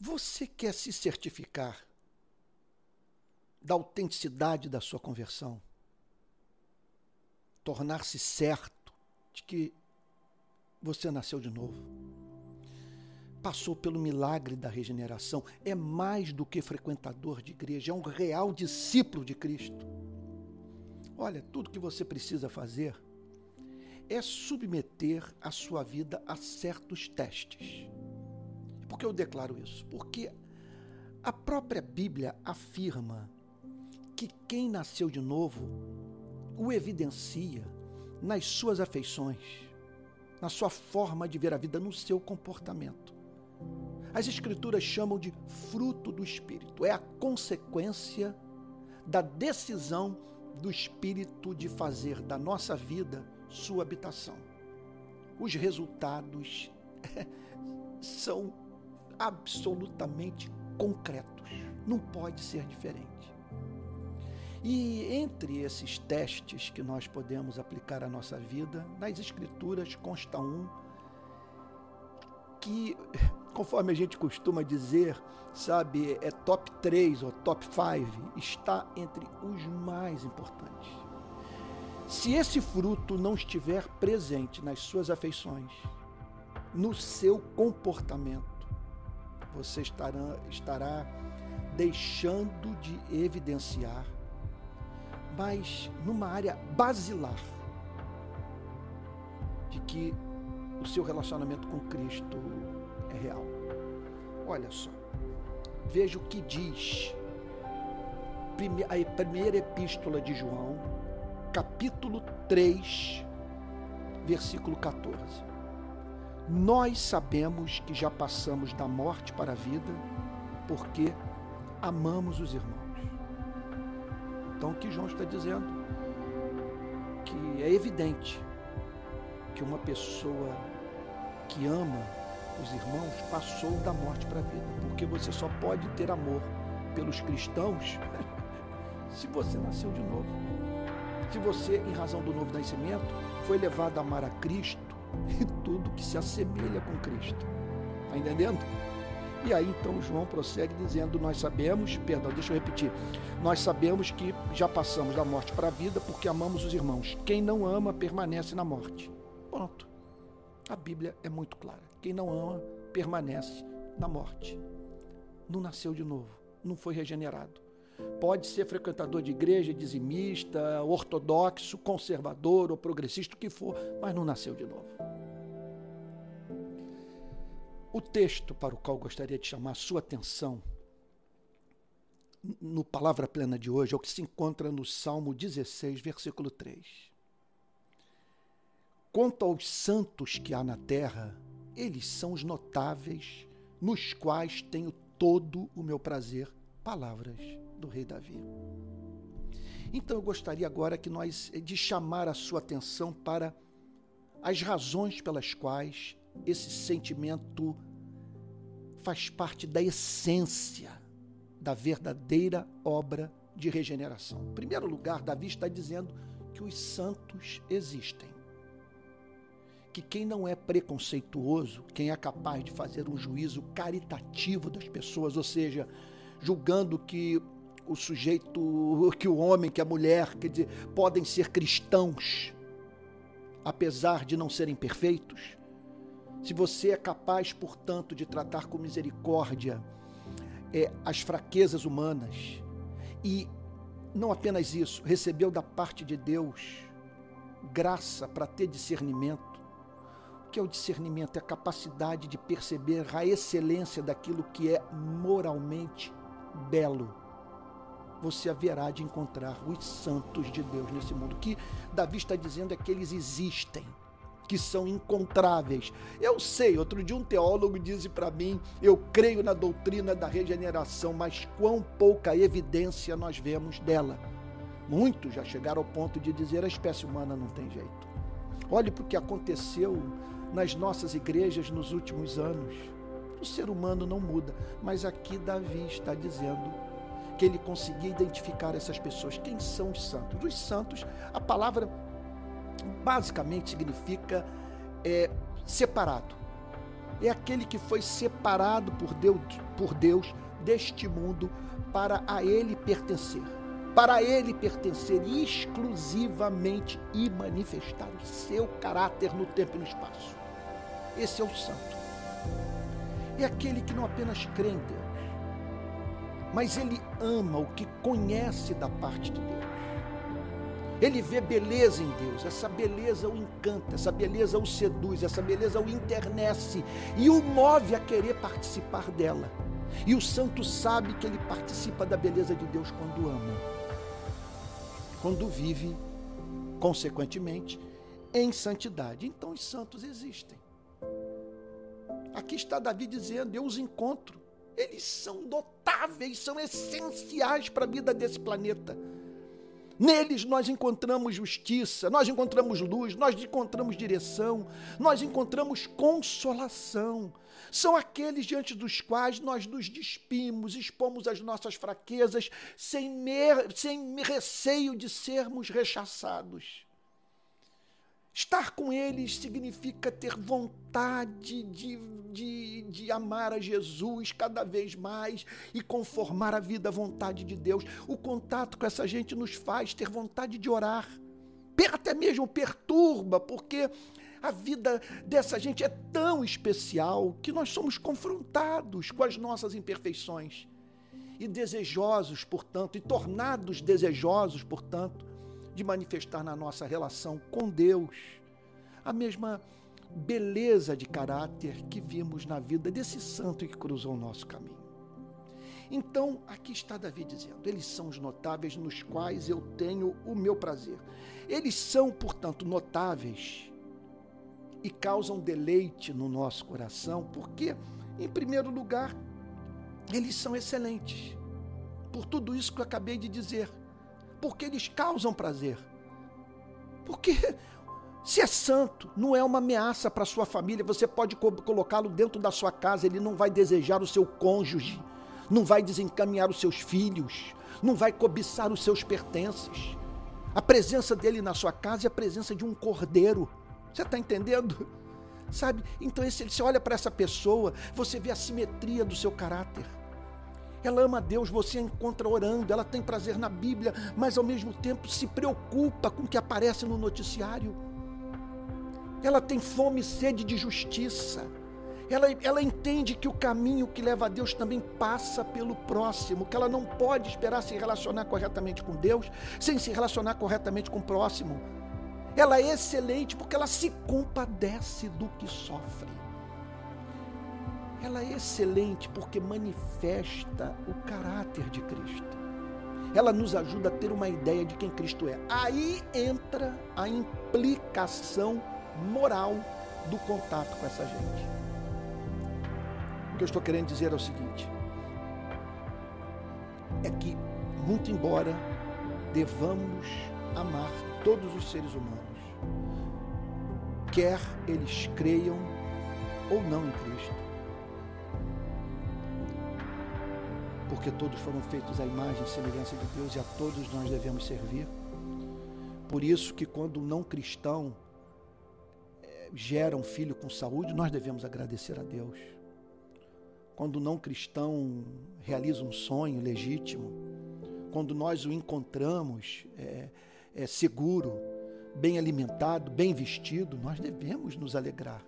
Você quer se certificar da autenticidade da sua conversão? Tornar-se certo de que você nasceu de novo? Passou pelo milagre da regeneração, é mais do que frequentador de igreja, é um real discípulo de Cristo. Olha, tudo que você precisa fazer é submeter a sua vida a certos testes. Por que eu declaro isso? Porque a própria Bíblia afirma que quem nasceu de novo o evidencia nas suas afeições, na sua forma de ver a vida, no seu comportamento. As Escrituras chamam de fruto do Espírito, é a consequência da decisão do Espírito de fazer da nossa vida sua habitação. Os resultados são absolutamente concretos, não pode ser diferente. E entre esses testes que nós podemos aplicar à nossa vida, nas Escrituras consta um que, conforme a gente costuma dizer, sabe, é top 3 ou top 5, está entre os mais importantes. Se esse fruto não estiver presente nas suas afeições, no seu comportamento, você estará, estará deixando de evidenciar, mas numa área basilar, de que o seu relacionamento com Cristo é real. Olha só, veja o que diz a primeira epístola de João, capítulo 3, versículo 14. Nós sabemos que já passamos da morte para a vida, porque amamos os irmãos. Então, o que João está dizendo? Que é evidente que uma pessoa que ama os irmãos passou da morte para a vida, porque você só pode ter amor pelos cristãos se você nasceu de novo. Se você, em razão do novo nascimento, foi levado a amar a Cristo e tudo que se assemelha com Cristo. Está entendendo? E aí então João prossegue dizendo: Nós sabemos, perdão, deixa eu repetir, nós sabemos que já passamos da morte para a vida porque amamos os irmãos. Quem não ama permanece na morte. Pronto. A Bíblia é muito clara. Quem não ama permanece na morte. Não nasceu de novo, não foi regenerado. Pode ser frequentador de igreja, dizimista, ortodoxo, conservador ou progressista, o que for, mas não nasceu de novo. O texto para o qual gostaria de chamar a sua atenção no Palavra Plena de hoje é o que se encontra no Salmo 16, versículo 3. Quanto aos santos que há na terra, eles são os notáveis, nos quais tenho todo o meu prazer. Palavras do rei Davi. Então eu gostaria agora que nós de chamar a sua atenção para as razões pelas quais esse sentimento faz parte da essência da verdadeira obra de regeneração. Em primeiro lugar, Davi está dizendo que os santos existem que quem não é preconceituoso, quem é capaz de fazer um juízo caritativo das pessoas, ou seja, julgando que o sujeito, que o homem, que a mulher, quer dizer, podem ser cristãos, apesar de não serem perfeitos, se você é capaz, portanto, de tratar com misericórdia é, as fraquezas humanas e não apenas isso, recebeu da parte de Deus graça para ter discernimento, que é o discernimento? É a capacidade de perceber a excelência daquilo que é moralmente belo. Você haverá de encontrar os santos de Deus nesse mundo. O que Davi está dizendo é que eles existem, que são encontráveis. Eu sei, outro dia um teólogo disse para mim: eu creio na doutrina da regeneração, mas quão pouca evidência nós vemos dela. Muitos já chegaram ao ponto de dizer a espécie humana não tem jeito. Olhe para o que aconteceu nas nossas igrejas nos últimos anos. O ser humano não muda, mas aqui Davi está dizendo que ele conseguia identificar essas pessoas. Quem são os santos? Os santos, a palavra basicamente significa é, separado. é aquele que foi separado por Deus, por Deus deste mundo para a ele pertencer. Para ele pertencer exclusivamente e manifestar o seu caráter no tempo e no espaço. Esse é o santo. É aquele que não apenas crê em Deus, mas ele ama o que conhece da parte de Deus. Ele vê beleza em Deus, essa beleza o encanta, essa beleza o seduz, essa beleza o internece e o move a querer participar dela. E o santo sabe que ele participa da beleza de Deus quando ama, quando vive, consequentemente, em santidade. Então os santos existem. Aqui está Davi dizendo: Eu os encontro. Eles são notáveis, são essenciais para a vida desse planeta. Neles nós encontramos justiça, nós encontramos luz, nós encontramos direção, nós encontramos consolação. São aqueles diante dos quais nós nos despimos, expomos as nossas fraquezas, sem, mer, sem receio de sermos rechaçados. Estar com eles significa ter vontade de, de, de, amar a Jesus cada vez mais e conformar a vida à vontade de Deus. O contato com essa gente nos faz ter vontade de orar, até mesmo perturba, porque a vida dessa gente é tão especial que nós somos confrontados com as nossas imperfeições e desejosos, portanto, e tornados desejosos, portanto, de manifestar na nossa relação com Deus a mesma beleza de caráter que vimos na vida desse santo que cruzou o nosso caminho. Então, aqui está Davi dizendo: eles são os notáveis nos quais eu tenho o meu prazer. Eles são, portanto, notáveis e causam deleite no nosso coração, porque, em primeiro lugar, eles são excelentes. Por tudo isso que eu acabei de dizer porque eles causam prazer. Porque se é santo, não é uma ameaça para sua família, você pode colocá-lo dentro da sua casa, ele não vai desejar o seu cônjuge, não vai desencaminhar os seus filhos, não vai cobiçar os seus pertences. A presença dele na sua casa é a presença de um cordeiro. Você está entendendo? Sabe? Então, esse, você olha para essa pessoa, você vê a simetria do seu caráter ela ama Deus, você a encontra orando, ela tem prazer na Bíblia, mas ao mesmo tempo se preocupa com o que aparece no noticiário. Ela tem fome e sede de justiça. Ela, ela entende que o caminho que leva a Deus também passa pelo próximo, que ela não pode esperar se relacionar corretamente com Deus sem se relacionar corretamente com o próximo. Ela é excelente porque ela se compadece do que sofre ela é excelente porque manifesta o caráter de Cristo. Ela nos ajuda a ter uma ideia de quem Cristo é. Aí entra a implicação moral do contato com essa gente. O que eu estou querendo dizer é o seguinte: é que, muito embora devamos amar todos os seres humanos, quer eles creiam ou não em Cristo, porque todos foram feitos à imagem e semelhança de Deus e a todos nós devemos servir. Por isso que quando um não cristão é, gera um filho com saúde, nós devemos agradecer a Deus. Quando o não cristão realiza um sonho legítimo, quando nós o encontramos é, é, seguro, bem alimentado, bem vestido, nós devemos nos alegrar.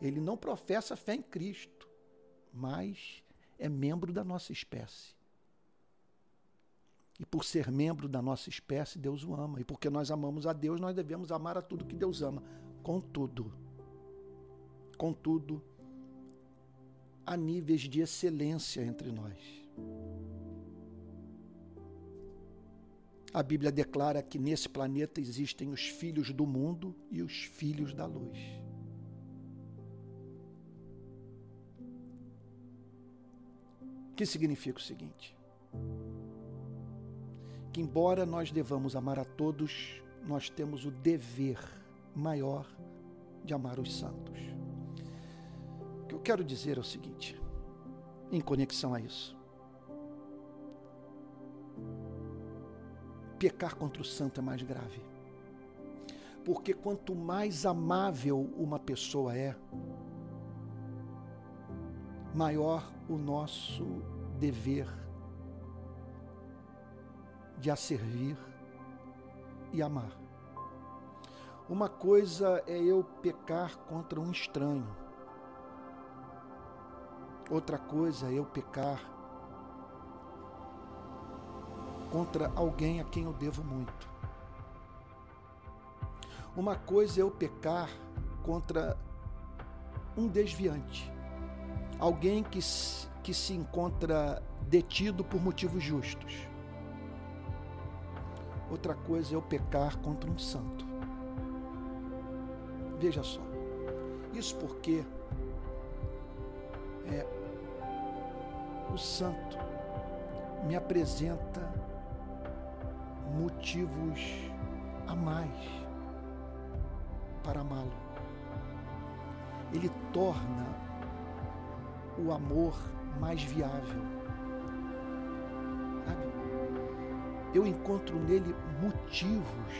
Ele não professa fé em Cristo, mas é membro da nossa espécie. E por ser membro da nossa espécie, Deus o ama. E porque nós amamos a Deus, nós devemos amar a tudo que Deus ama. Contudo, contudo, há níveis de excelência entre nós. A Bíblia declara que nesse planeta existem os filhos do mundo e os filhos da luz. Que significa o seguinte: que, embora nós devamos amar a todos, nós temos o dever maior de amar os santos. O que eu quero dizer é o seguinte, em conexão a isso: pecar contra o santo é mais grave. Porque quanto mais amável uma pessoa é, maior o nosso dever de a servir e amar. Uma coisa é eu pecar contra um estranho, outra coisa é eu pecar contra alguém a quem eu devo muito. Uma coisa é eu pecar contra um desviante, alguém que, que se encontra detido por motivos justos. Outra coisa é eu pecar contra um santo. Veja só. Isso porque é, o santo me apresenta motivos a mais para amá-lo. Ele torna o amor mais viável. Sabe? Eu encontro nele motivos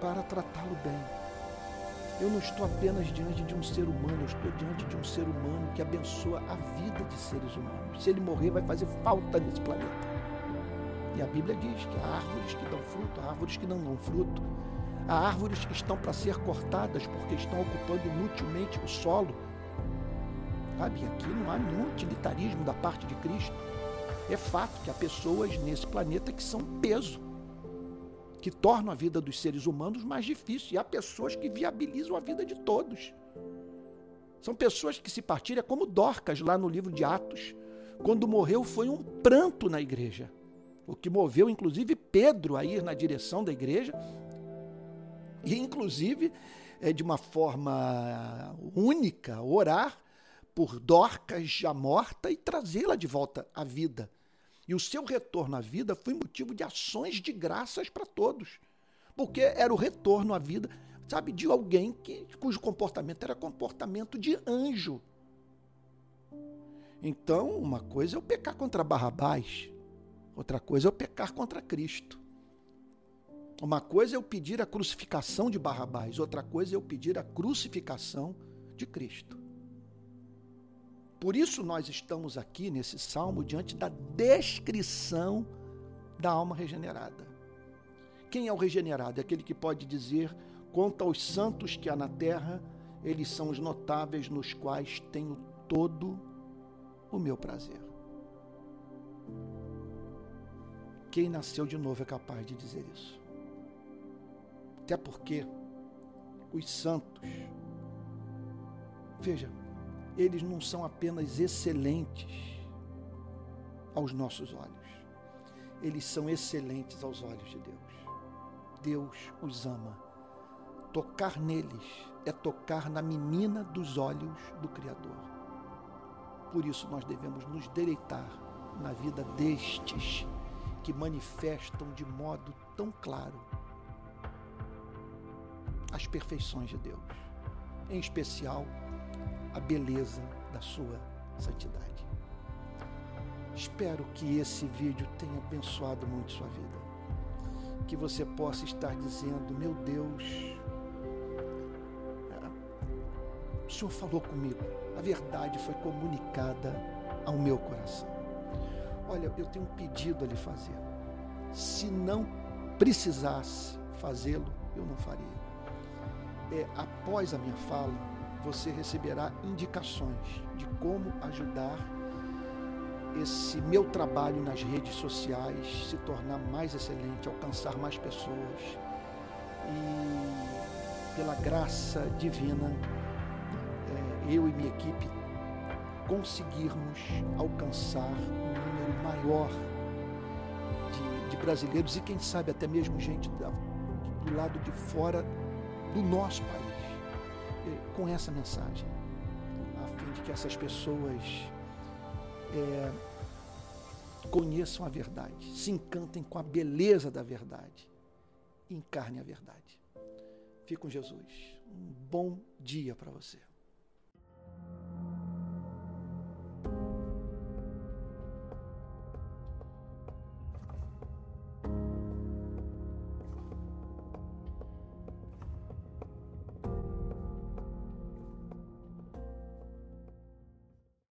para tratá-lo bem. Eu não estou apenas diante de um ser humano, eu estou diante de um ser humano que abençoa a vida de seres humanos. Se ele morrer, vai fazer falta nesse planeta. E a Bíblia diz que há árvores que dão fruto, há árvores que não dão fruto. Há árvores que estão para ser cortadas porque estão ocupando inutilmente o solo. Sabe, aqui não há nenhum utilitarismo da parte de Cristo. É fato que há pessoas nesse planeta que são peso, que tornam a vida dos seres humanos mais difícil. E há pessoas que viabilizam a vida de todos. São pessoas que se partilham é como Dorcas lá no livro de Atos. Quando morreu foi um pranto na igreja. O que moveu inclusive Pedro a ir na direção da igreja e, inclusive, é, de uma forma única, orar por Dorcas já morta e trazê-la de volta à vida. E o seu retorno à vida foi motivo de ações de graças para todos. Porque era o retorno à vida, sabe, de alguém que, cujo comportamento era comportamento de anjo. Então, uma coisa é eu pecar contra Barrabás, outra coisa é eu pecar contra Cristo. Uma coisa é eu pedir a crucificação de Barrabás, outra coisa é eu pedir a crucificação de Cristo. Por isso nós estamos aqui nesse salmo diante da descrição da alma regenerada. Quem é o regenerado? É aquele que pode dizer: quanto aos santos que há na terra, eles são os notáveis nos quais tenho todo o meu prazer. Quem nasceu de novo é capaz de dizer isso. Até porque os santos, veja, eles não são apenas excelentes aos nossos olhos, eles são excelentes aos olhos de Deus. Deus os ama. Tocar neles é tocar na menina dos olhos do Criador. Por isso nós devemos nos deleitar na vida destes que manifestam de modo tão claro as perfeições de Deus, em especial a beleza da sua santidade. Espero que esse vídeo tenha abençoado muito sua vida. Que você possa estar dizendo: Meu Deus, o Senhor falou comigo, a verdade foi comunicada ao meu coração. Olha, eu tenho um pedido a lhe fazer. Se não precisasse fazê-lo, eu não faria é, após a minha fala, você receberá indicações de como ajudar esse meu trabalho nas redes sociais se tornar mais excelente, alcançar mais pessoas. E, pela graça divina, é, eu e minha equipe conseguirmos alcançar um número maior de, de brasileiros e, quem sabe, até mesmo gente da, do lado de fora do nosso país com essa mensagem, a fim de que essas pessoas é, conheçam a verdade, se encantem com a beleza da verdade encarnem a verdade. Fique com Jesus. Um bom dia para você.